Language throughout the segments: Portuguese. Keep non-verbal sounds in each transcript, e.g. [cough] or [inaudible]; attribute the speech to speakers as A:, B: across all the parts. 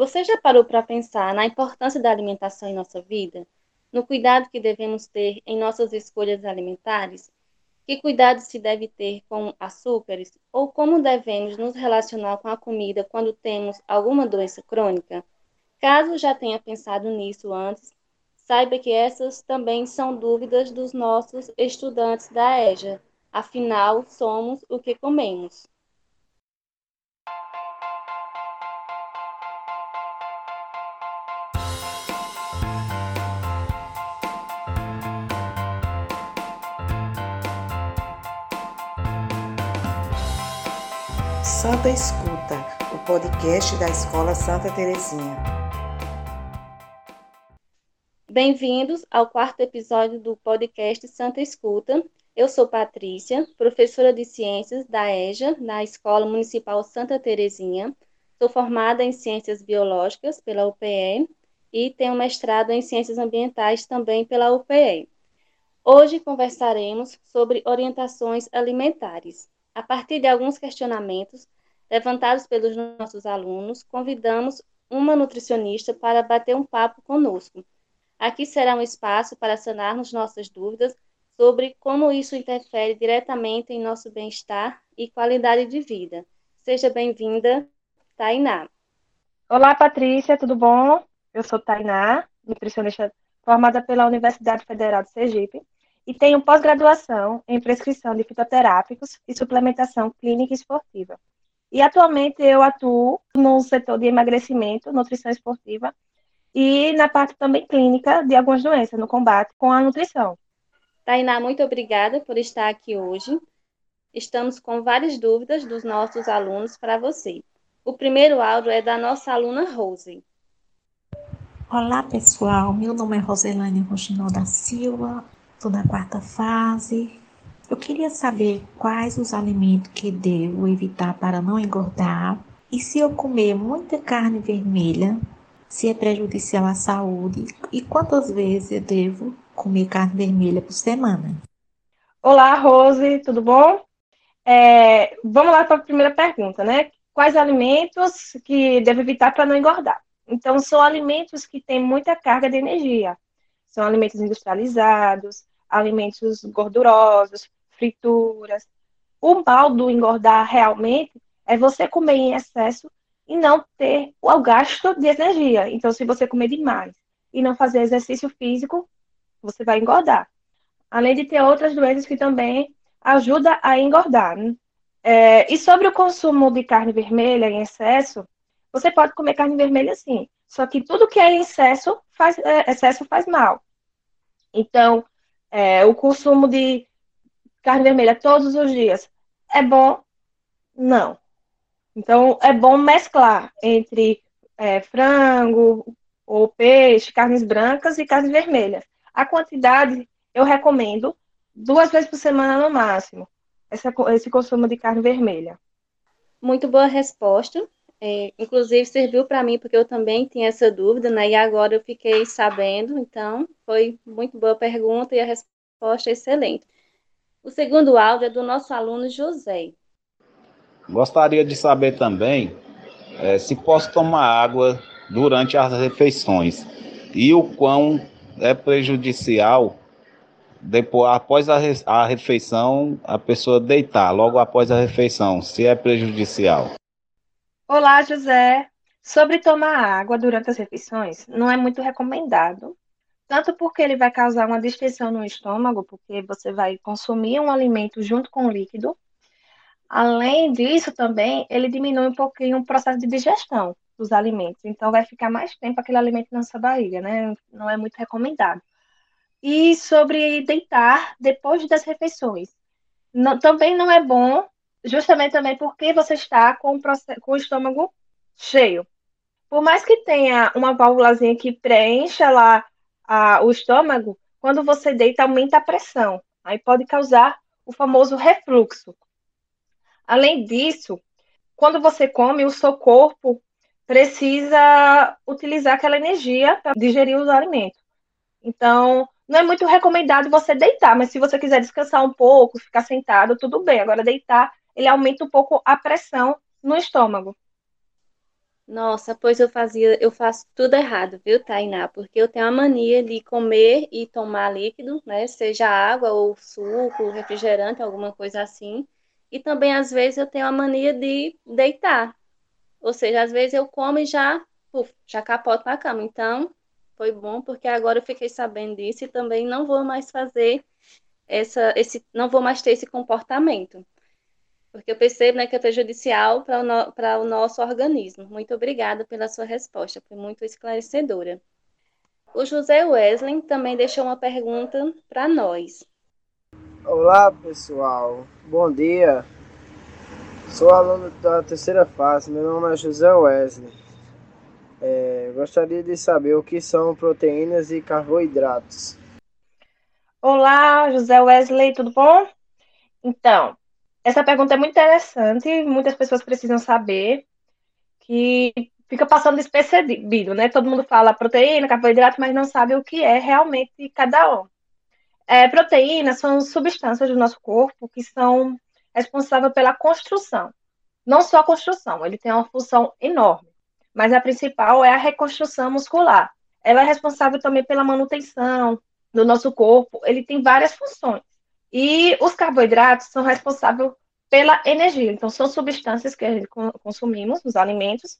A: Você já parou para pensar na importância da alimentação em nossa vida? No cuidado que devemos ter em nossas escolhas alimentares? Que cuidado se deve ter com açúcares? Ou como devemos nos relacionar com a comida quando temos alguma doença crônica? Caso já tenha pensado nisso antes, saiba que essas também são dúvidas dos nossos estudantes da EJA. Afinal, somos o que comemos.
B: Santa Escuta, o podcast da Escola Santa Terezinha.
A: Bem-vindos ao quarto episódio do podcast Santa Escuta. Eu sou Patrícia, professora de Ciências da EJA, na Escola Municipal Santa Terezinha. Sou formada em Ciências Biológicas pela UPE e tenho mestrado em Ciências Ambientais também pela UPE. Hoje conversaremos sobre orientações alimentares. A partir de alguns questionamentos levantados pelos nossos alunos, convidamos uma nutricionista para bater um papo conosco. Aqui será um espaço para sanarmos nossas dúvidas sobre como isso interfere diretamente em nosso bem-estar e qualidade de vida. Seja bem-vinda, Tainá.
C: Olá, Patrícia, tudo bom? Eu sou Tainá, nutricionista formada pela Universidade Federal de Sergipe e tenho pós-graduação em prescrição de fitoterápicos e suplementação clínica e esportiva. E atualmente eu atuo no setor de emagrecimento, nutrição esportiva e na parte também clínica de algumas doenças, no combate com a nutrição.
A: Tainá, muito obrigada por estar aqui hoje. Estamos com várias dúvidas dos nossos alunos para você. O primeiro áudio é da nossa aluna Rose.
D: Olá, pessoal. Meu nome é Roselane Rochinol da Silva, Estou na quarta fase. Eu queria saber quais os alimentos que devo evitar para não engordar e se eu comer muita carne vermelha, se é prejudicial à saúde e quantas vezes eu devo comer carne vermelha por semana.
C: Olá, Rose, tudo bom? É, vamos lá para a primeira pergunta, né? Quais alimentos que devo evitar para não engordar? Então, são alimentos que têm muita carga de energia. São alimentos industrializados, alimentos gordurosos, frituras. O mal do engordar realmente é você comer em excesso e não ter o gasto de energia. Então, se você comer demais e não fazer exercício físico, você vai engordar. Além de ter outras doenças que também ajudam a engordar. Né? É, e sobre o consumo de carne vermelha em excesso, você pode comer carne vermelha sim. Só que tudo que é excesso faz, é, excesso faz mal. Então, é, o consumo de carne vermelha todos os dias é bom? Não. Então, é bom mesclar entre é, frango ou peixe, carnes brancas e carnes vermelhas. A quantidade, eu recomendo duas vezes por semana no máximo, essa, esse consumo de carne vermelha.
A: Muito boa resposta. É, inclusive serviu para mim porque eu também tinha essa dúvida, né? E agora eu fiquei sabendo, então foi muito boa pergunta e a resposta é excelente. O segundo áudio é do nosso aluno José.
E: Gostaria de saber também é, se posso tomar água durante as refeições e o quão é prejudicial depois após a, a refeição a pessoa deitar logo após a refeição, se é prejudicial.
C: Olá, José. Sobre tomar água durante as refeições, não é muito recomendado, tanto porque ele vai causar uma distensão no estômago, porque você vai consumir um alimento junto com o líquido. Além disso, também, ele diminui um pouquinho o processo de digestão dos alimentos. Então, vai ficar mais tempo aquele alimento na sua barriga, né? Não é muito recomendado. E sobre deitar depois das refeições. Não, também não é bom justamente também porque você está com com o estômago cheio. Por mais que tenha uma válvulazinha que preencha lá a, o estômago, quando você deita, aumenta a pressão. Aí pode causar o famoso refluxo. Além disso, quando você come, o seu corpo precisa utilizar aquela energia para digerir os alimentos. Então, não é muito recomendado você deitar, mas se você quiser descansar um pouco, ficar sentado, tudo bem. Agora, deitar ele aumenta um pouco a pressão no estômago.
A: Nossa, pois eu fazia, eu faço tudo errado, viu, Tainá? Porque eu tenho a mania de comer e tomar líquido, né? Seja água ou suco, refrigerante, alguma coisa assim. E também, às vezes, eu tenho a mania de deitar. Ou seja, às vezes eu como e já, puf, já capoto na cama. Então, foi bom porque agora eu fiquei sabendo disso e também não vou mais fazer essa, esse, não vou mais ter esse comportamento porque eu percebo né, que é prejudicial para o, no, o nosso organismo. Muito obrigada pela sua resposta, foi muito esclarecedora. O José Wesley também deixou uma pergunta para nós.
F: Olá, pessoal. Bom dia. Sou aluno da terceira fase. Meu nome é José Wesley. É, gostaria de saber o que são proteínas e carboidratos.
C: Olá, José Wesley, tudo bom? Então, essa pergunta é muito interessante, muitas pessoas precisam saber que fica passando despercebido, né? Todo mundo fala proteína, carboidrato, mas não sabe o que é realmente cada um. É, proteínas são substâncias do nosso corpo que são responsáveis pela construção. Não só a construção, ele tem uma função enorme, mas a principal é a reconstrução muscular. Ela é responsável também pela manutenção do nosso corpo, ele tem várias funções. E os carboidratos são responsáveis pela energia. Então, são substâncias que consumimos nos alimentos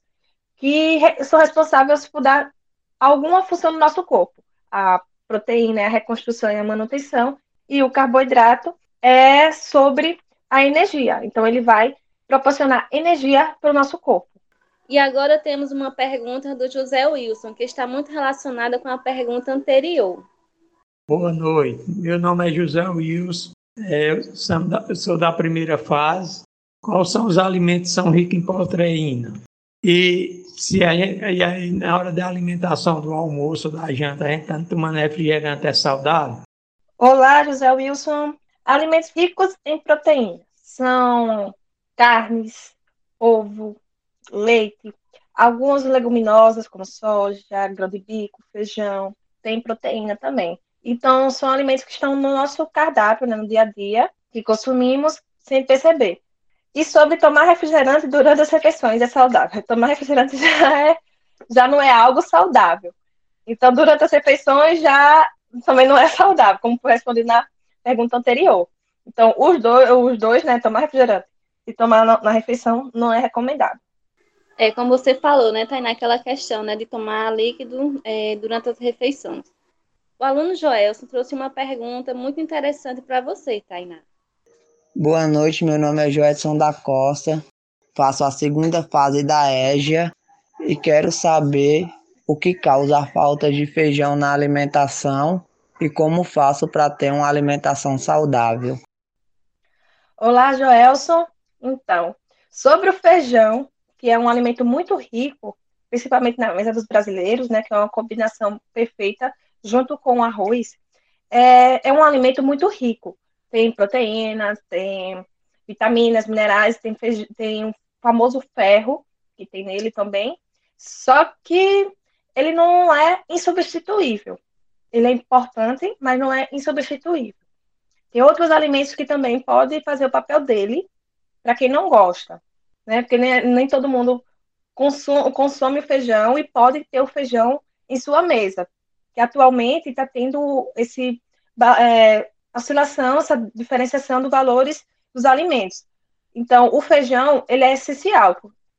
C: que são responsáveis por dar alguma função no nosso corpo. A proteína é a reconstrução e a manutenção, e o carboidrato é sobre a energia. Então, ele vai proporcionar energia para o nosso corpo.
A: E agora temos uma pergunta do José Wilson, que está muito relacionada com a pergunta anterior.
G: Boa noite. Meu nome é José Wilson. É, sou da primeira fase. Quais são os alimentos que são ricos em proteína? E se a aí, na hora da alimentação, do almoço, da janta, a gente está tomando refrigerante, é saudável?
C: Olá, José Wilson. Alimentos ricos em proteína são carnes, ovo, leite, algumas leguminosas como soja, grão de bico, feijão, tem proteína também. Então, são alimentos que estão no nosso cardápio, né, no dia a dia, que consumimos sem perceber. E sobre tomar refrigerante durante as refeições é saudável. Tomar refrigerante [laughs] já, é, já não é algo saudável. Então, durante as refeições já também não é saudável, como respondi na pergunta anterior. Então, os dois, os dois né, tomar refrigerante e tomar na, na refeição não é recomendado.
A: É como você falou, né, Tainá, aquela questão, né, de tomar líquido é, durante as refeições. O aluno Joelson trouxe uma pergunta muito interessante para você, Tainá.
H: Boa noite, meu nome é Joelson da Costa, faço a segunda fase da EGEA e quero saber o que causa a falta de feijão na alimentação e como faço para ter uma alimentação saudável.
C: Olá, Joelson. Então, sobre o feijão, que é um alimento muito rico, principalmente na mesa dos brasileiros, né, que é uma combinação perfeita junto com o arroz, é, é um alimento muito rico. Tem proteínas, tem vitaminas, minerais, tem, tem o famoso ferro, que tem nele também. Só que ele não é insubstituível. Ele é importante, mas não é insubstituível. Tem outros alimentos que também podem fazer o papel dele, para quem não gosta, né? Porque nem, nem todo mundo consome, consome feijão e pode ter o feijão em sua mesa que atualmente está tendo esse é, oscilação, essa diferenciação dos valores dos alimentos. Então, o feijão, ele é essencial,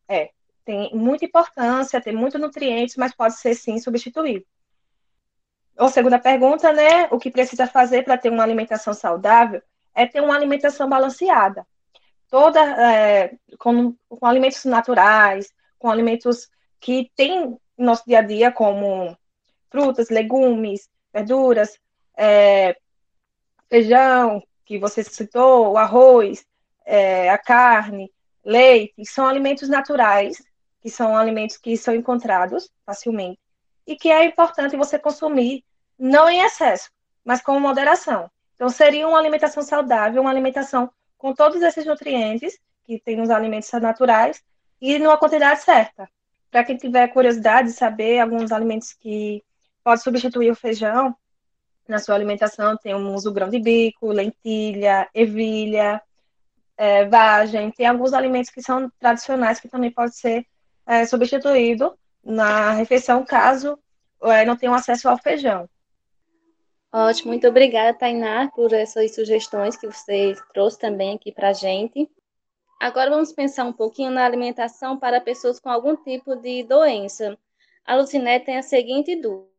C: é, tem muita importância, tem muitos nutrientes, mas pode ser sim substituído. A segunda pergunta, né, o que precisa fazer para ter uma alimentação saudável é ter uma alimentação balanceada. Toda, é, com, com alimentos naturais, com alimentos que tem no nosso dia a dia, como frutas, legumes, verduras, é, feijão, que você citou, o arroz, é, a carne, leite, são alimentos naturais, que são alimentos que são encontrados facilmente, e que é importante você consumir, não em excesso, mas com moderação. Então, seria uma alimentação saudável, uma alimentação com todos esses nutrientes que tem nos alimentos naturais e numa quantidade certa. Para quem tiver curiosidade de saber alguns alimentos que pode substituir o feijão na sua alimentação. Tem um uso grão de bico, lentilha, ervilha, é, vagem. Tem alguns alimentos que são tradicionais que também pode ser é, substituído na refeição caso é, não tenham acesso ao feijão.
A: Ótimo, muito obrigada, Tainá, por essas sugestões que você trouxe também aqui para a gente. Agora vamos pensar um pouquinho na alimentação para pessoas com algum tipo de doença. A Lucinete tem a seguinte dúvida.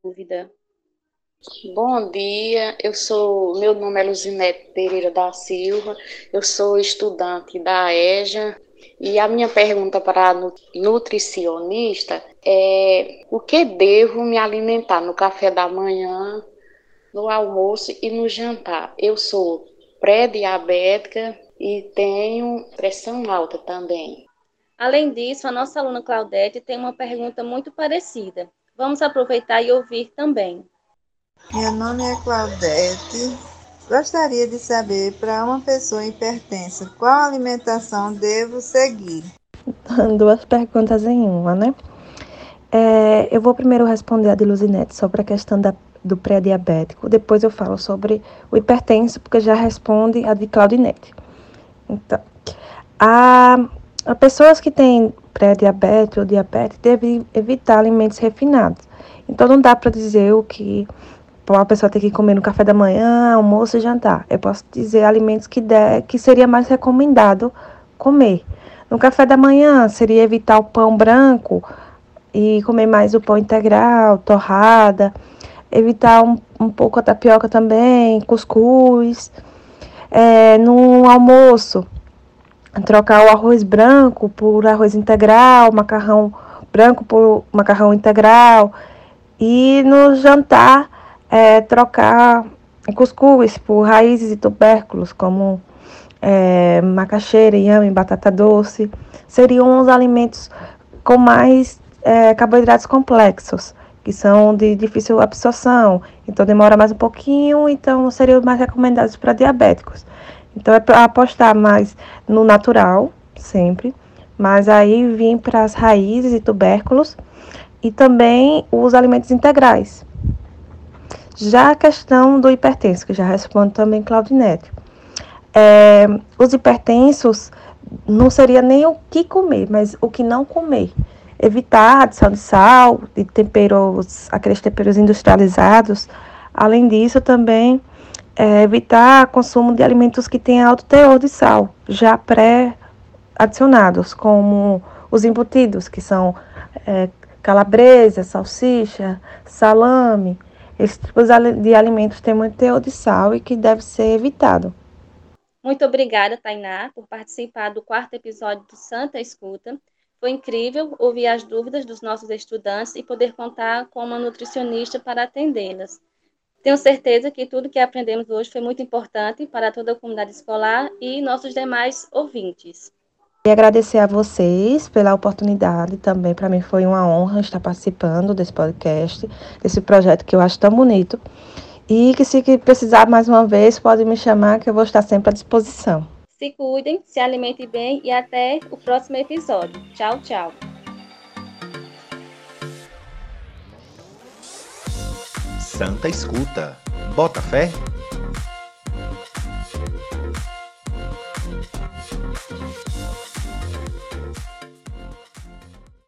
I: Bom dia, eu sou, meu nome é Luzinete Pereira da Silva, eu sou estudante da EJA e a minha pergunta para a nutricionista é o que devo me alimentar no café da manhã, no almoço e no jantar? Eu sou pré-diabética e tenho pressão alta também.
A: Além disso, a nossa aluna Claudete tem uma pergunta muito parecida. Vamos aproveitar e ouvir também.
J: Meu nome é Claudete. Gostaria de saber, para uma pessoa hipertensa, qual alimentação devo seguir? [laughs]
K: Duas perguntas em uma, né? É, eu vou primeiro responder a de Luzinete sobre a questão da, do pré-diabético. Depois eu falo sobre o hipertenso, porque já responde a de Claudinete. Então, a, a pessoas que têm pré-diabetes ou diabetes devem evitar alimentos refinados. Então, não dá para dizer o que uma pessoa tem que comer no café da manhã, almoço e jantar. Eu posso dizer alimentos que, der, que seria mais recomendado comer. No café da manhã seria evitar o pão branco e comer mais o pão integral, torrada, evitar um, um pouco a tapioca também, cuscuz. É, no almoço, trocar o arroz branco por arroz integral, macarrão branco por macarrão integral. E no jantar, é, trocar cuscuz por raízes e tubérculos, como é, macaxeira, inhame, batata doce, seriam os alimentos com mais é, carboidratos complexos, que são de difícil absorção, então demora mais um pouquinho, então seriam mais recomendados para diabéticos. Então é apostar mais no natural, sempre, mas aí vim para as raízes e tubérculos e também os alimentos integrais, já a questão do hipertenso, que já responde também Claudinete. É, os hipertensos não seria nem o que comer, mas o que não comer. Evitar a adição de sal, de temperos, aqueles temperos industrializados. Além disso, também é, evitar consumo de alimentos que têm alto teor de sal, já pré-adicionados, como os embutidos, que são é, calabresa, salsicha, salame, esse tipo de alimentos tem muito teor de sal e que deve ser evitado.
A: Muito obrigada, Tainá, por participar do quarto episódio do Santa Escuta. Foi incrível ouvir as dúvidas dos nossos estudantes e poder contar com uma nutricionista para atendê-las. Tenho certeza que tudo que aprendemos hoje foi muito importante para toda a comunidade escolar e nossos demais ouvintes.
K: E agradecer a vocês pela oportunidade também. Para mim foi uma honra estar participando desse podcast, desse projeto que eu acho tão bonito. E que se precisar mais uma vez, pode me chamar que eu vou estar sempre à disposição.
A: Se cuidem, se alimentem bem e até o próximo episódio. Tchau, tchau.
L: Santa Escuta. Bota fé